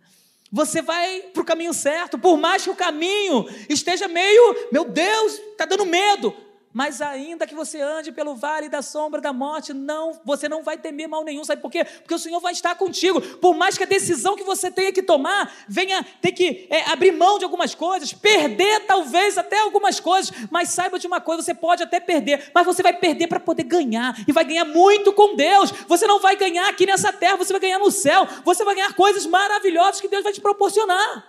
Você vai para o caminho certo, por mais que o caminho esteja meio, meu Deus, está dando medo mas ainda que você ande pelo vale da sombra da morte, não, você não vai temer mal nenhum. Sabe por quê? Porque o Senhor vai estar contigo. Por mais que a decisão que você tenha que tomar venha ter que é, abrir mão de algumas coisas, perder talvez até algumas coisas, mas saiba de uma coisa: você pode até perder, mas você vai perder para poder ganhar e vai ganhar muito com Deus. Você não vai ganhar aqui nessa terra, você vai ganhar no céu. Você vai ganhar coisas maravilhosas que Deus vai te proporcionar.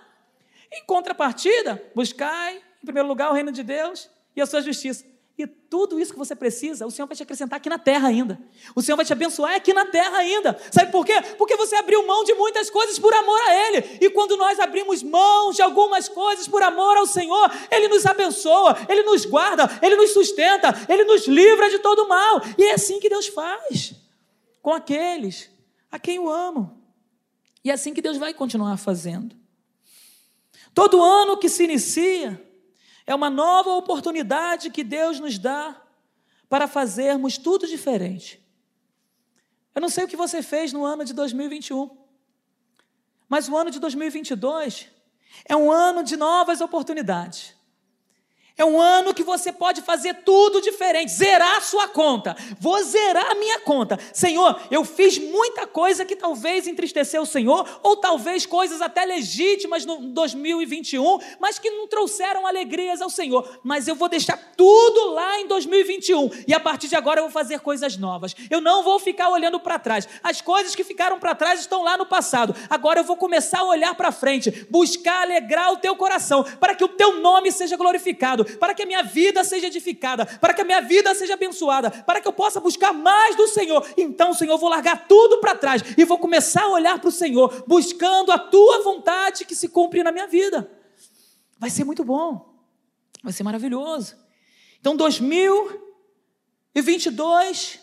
Em contrapartida, buscai em primeiro lugar o reino de Deus e a sua justiça e tudo isso que você precisa, o Senhor vai te acrescentar aqui na terra ainda. O Senhor vai te abençoar aqui na terra ainda. Sabe por quê? Porque você abriu mão de muitas coisas por amor a Ele. E quando nós abrimos mão de algumas coisas por amor ao Senhor, Ele nos abençoa, Ele nos guarda, Ele nos sustenta, Ele nos livra de todo mal. E é assim que Deus faz com aqueles a quem o amam. E é assim que Deus vai continuar fazendo. Todo ano que se inicia, é uma nova oportunidade que Deus nos dá para fazermos tudo diferente. Eu não sei o que você fez no ano de 2021, mas o ano de 2022 é um ano de novas oportunidades. É um ano que você pode fazer tudo diferente, zerar a sua conta. Vou zerar a minha conta. Senhor, eu fiz muita coisa que talvez entristeceu o Senhor, ou talvez coisas até legítimas no 2021, mas que não trouxeram alegrias ao Senhor. Mas eu vou deixar tudo lá em 2021 e a partir de agora eu vou fazer coisas novas. Eu não vou ficar olhando para trás. As coisas que ficaram para trás estão lá no passado. Agora eu vou começar a olhar para frente, buscar alegrar o teu coração, para que o teu nome seja glorificado para que a minha vida seja edificada, para que a minha vida seja abençoada, para que eu possa buscar mais do Senhor. Então, Senhor, eu vou largar tudo para trás e vou começar a olhar para o Senhor, buscando a tua vontade que se cumpre na minha vida. Vai ser muito bom, vai ser maravilhoso. Então, 2022,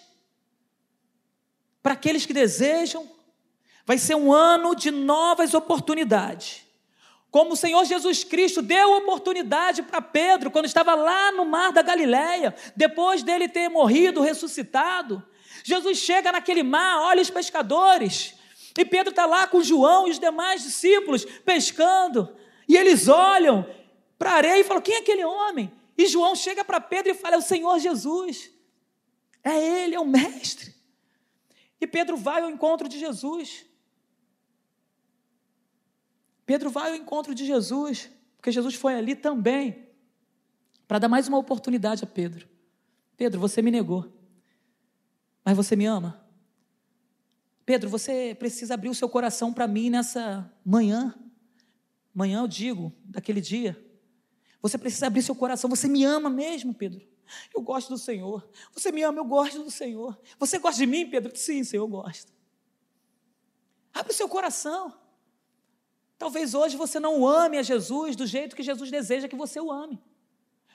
para aqueles que desejam, vai ser um ano de novas oportunidades como o Senhor Jesus Cristo deu oportunidade para Pedro quando estava lá no mar da Galileia, depois dele ter morrido, ressuscitado. Jesus chega naquele mar, olha os pescadores, e Pedro está lá com João e os demais discípulos pescando, e eles olham para a areia e falam: Quem é aquele homem? E João chega para Pedro e fala: É o Senhor Jesus, é Ele, é o Mestre. E Pedro vai ao encontro de Jesus. Pedro vai ao encontro de Jesus, porque Jesus foi ali também para dar mais uma oportunidade a Pedro. Pedro, você me negou, mas você me ama. Pedro, você precisa abrir o seu coração para mim nessa manhã. Manhã eu digo, daquele dia. Você precisa abrir seu coração. Você me ama mesmo, Pedro? Eu gosto do Senhor. Você me ama, eu gosto do Senhor. Você gosta de mim, Pedro? Sim, Senhor, eu gosto. Abre o seu coração. Talvez hoje você não ame a Jesus do jeito que Jesus deseja que você o ame.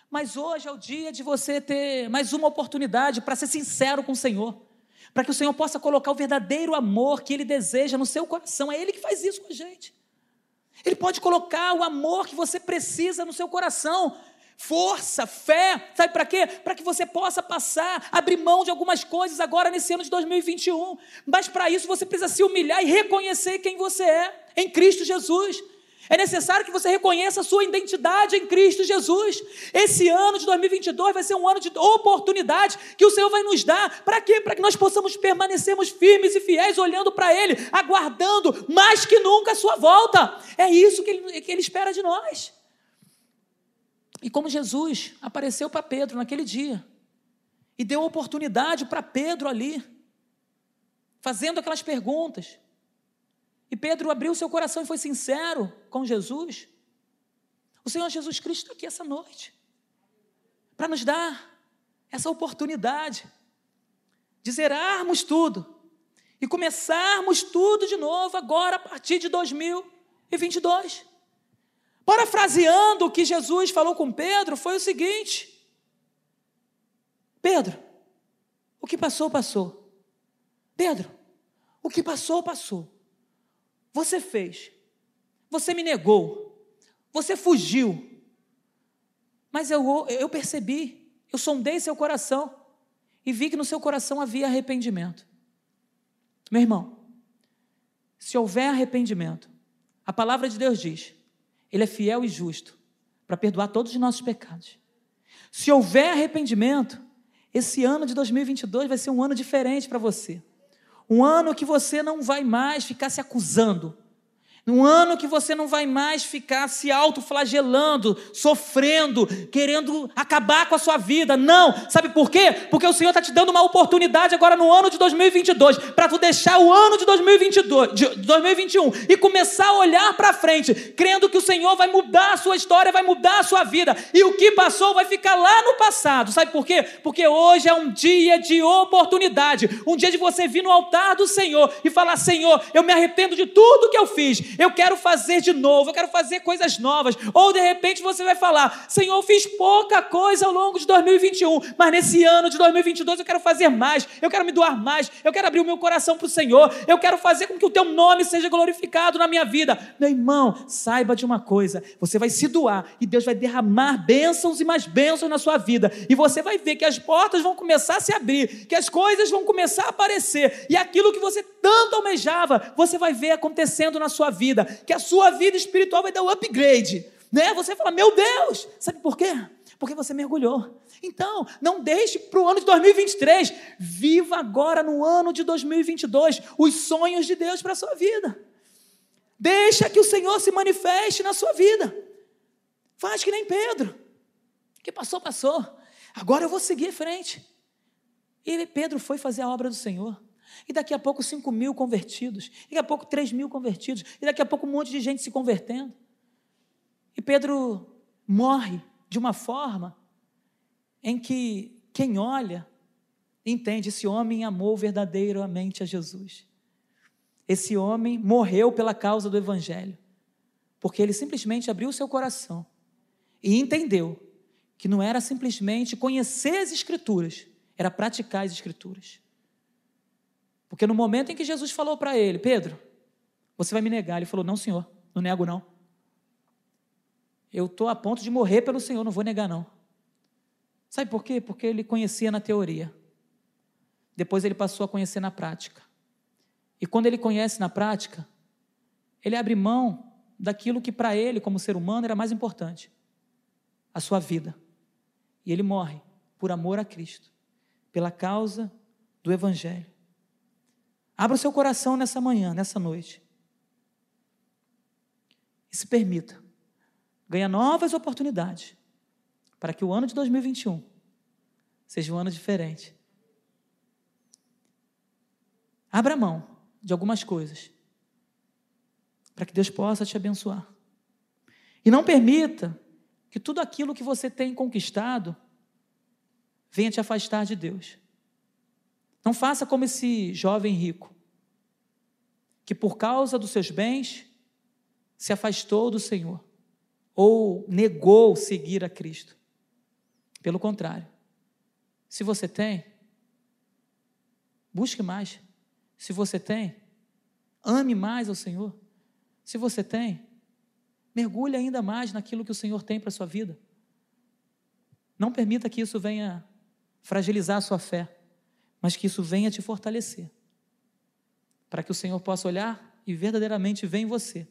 Mas hoje é o dia de você ter mais uma oportunidade para ser sincero com o Senhor. Para que o Senhor possa colocar o verdadeiro amor que Ele deseja no seu coração. É Ele que faz isso com a gente. Ele pode colocar o amor que você precisa no seu coração força, fé, sabe para quê? Para que você possa passar, abrir mão de algumas coisas agora nesse ano de 2021. Mas para isso você precisa se humilhar e reconhecer quem você é em Cristo Jesus. É necessário que você reconheça a sua identidade em Cristo Jesus. Esse ano de 2022 vai ser um ano de oportunidade que o Senhor vai nos dar. Para quê? Para que nós possamos permanecermos firmes e fiéis, olhando para Ele, aguardando mais que nunca a Sua volta. É isso que Ele, que ele espera de nós. E como Jesus apareceu para Pedro naquele dia e deu oportunidade para Pedro ali, fazendo aquelas perguntas. E Pedro abriu seu coração e foi sincero com Jesus. O Senhor Jesus Cristo está aqui essa noite para nos dar essa oportunidade de zerarmos tudo e começarmos tudo de novo agora a partir de 2022. 2022. Parafraseando o que Jesus falou com Pedro, foi o seguinte: Pedro, o que passou, passou. Pedro, o que passou, passou. Você fez, você me negou, você fugiu, mas eu, eu percebi, eu sondei seu coração e vi que no seu coração havia arrependimento. Meu irmão, se houver arrependimento, a palavra de Deus diz: Ele é fiel e justo para perdoar todos os nossos pecados. Se houver arrependimento, esse ano de 2022 vai ser um ano diferente para você. Um ano que você não vai mais ficar se acusando, num ano que você não vai mais ficar se autoflagelando, sofrendo, querendo acabar com a sua vida. Não. Sabe por quê? Porque o Senhor está te dando uma oportunidade agora no ano de 2022 para tu deixar o ano de 2022, de 2021 e começar a olhar para frente, crendo que o Senhor vai mudar a sua história, vai mudar a sua vida e o que passou vai ficar lá no passado. Sabe por quê? Porque hoje é um dia de oportunidade, um dia de você vir no altar do Senhor e falar: Senhor, eu me arrependo de tudo que eu fiz eu quero fazer de novo, eu quero fazer coisas novas. Ou de repente você vai falar: Senhor, eu fiz pouca coisa ao longo de 2021, mas nesse ano de 2022 eu quero fazer mais, eu quero me doar mais, eu quero abrir o meu coração para o Senhor, eu quero fazer com que o teu nome seja glorificado na minha vida. Meu irmão, saiba de uma coisa: você vai se doar e Deus vai derramar bênçãos e mais bênçãos na sua vida, e você vai ver que as portas vão começar a se abrir, que as coisas vão começar a aparecer, e aquilo que você tanto almejava, você vai ver acontecendo na sua vida vida, que a sua vida espiritual vai dar um upgrade. Né? Você fala, meu Deus, sabe por quê? Porque você mergulhou. Então, não deixe para o ano de 2023. Viva agora no ano de 2022 os sonhos de Deus para a sua vida. Deixa que o Senhor se manifeste na sua vida. Faz que nem Pedro. Que passou, passou. Agora eu vou seguir em frente. E Pedro foi fazer a obra do Senhor. E daqui a pouco 5 mil convertidos. E daqui a pouco 3 mil convertidos. E daqui a pouco um monte de gente se convertendo. E Pedro morre de uma forma em que quem olha entende: esse homem amou verdadeiramente a Jesus. Esse homem morreu pela causa do Evangelho. Porque ele simplesmente abriu seu coração e entendeu que não era simplesmente conhecer as Escrituras, era praticar as Escrituras. Porque no momento em que Jesus falou para ele, Pedro, você vai me negar, ele falou: Não, senhor, não nego não. Eu estou a ponto de morrer pelo Senhor, não vou negar não. Sabe por quê? Porque ele conhecia na teoria. Depois ele passou a conhecer na prática. E quando ele conhece na prática, ele abre mão daquilo que para ele, como ser humano, era mais importante: a sua vida. E ele morre por amor a Cristo, pela causa do Evangelho. Abra o seu coração nessa manhã, nessa noite. E se permita ganhar novas oportunidades para que o ano de 2021 seja um ano diferente. Abra mão de algumas coisas para que Deus possa te abençoar. E não permita que tudo aquilo que você tem conquistado venha te afastar de Deus. Não faça como esse jovem rico, que por causa dos seus bens se afastou do Senhor, ou negou seguir a Cristo. Pelo contrário, se você tem, busque mais. Se você tem, ame mais ao Senhor. Se você tem, mergulhe ainda mais naquilo que o Senhor tem para a sua vida. Não permita que isso venha fragilizar a sua fé mas que isso venha te fortalecer, para que o Senhor possa olhar e verdadeiramente ver em você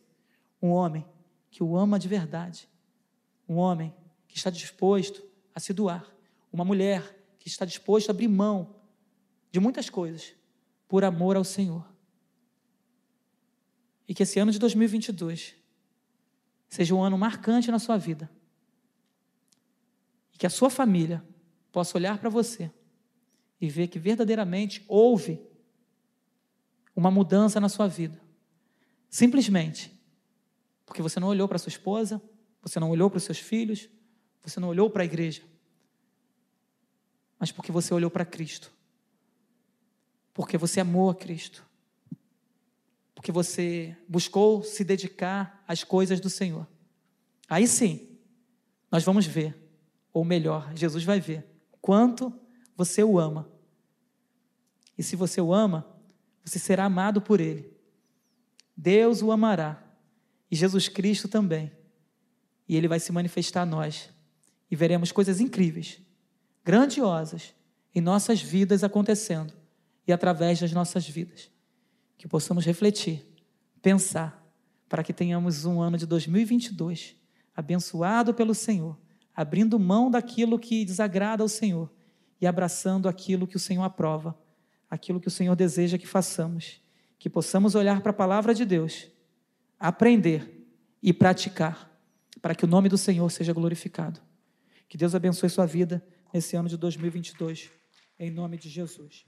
um homem que o ama de verdade, um homem que está disposto a se doar, uma mulher que está disposta a abrir mão de muitas coisas por amor ao Senhor. E que esse ano de 2022 seja um ano marcante na sua vida. E que a sua família possa olhar para você e ver que verdadeiramente houve uma mudança na sua vida. Simplesmente porque você não olhou para sua esposa, você não olhou para os seus filhos, você não olhou para a igreja, mas porque você olhou para Cristo. Porque você amou a Cristo. Porque você buscou se dedicar as coisas do Senhor. Aí sim, nós vamos ver, ou melhor, Jesus vai ver, quanto você o ama. E se você o ama, você será amado por Ele. Deus o amará, e Jesus Cristo também. E Ele vai se manifestar a nós, e veremos coisas incríveis, grandiosas, em nossas vidas acontecendo e através das nossas vidas. Que possamos refletir, pensar, para que tenhamos um ano de 2022 abençoado pelo Senhor, abrindo mão daquilo que desagrada ao Senhor e abraçando aquilo que o Senhor aprova, aquilo que o Senhor deseja que façamos. Que possamos olhar para a palavra de Deus, aprender e praticar, para que o nome do Senhor seja glorificado. Que Deus abençoe sua vida nesse ano de 2022, em nome de Jesus.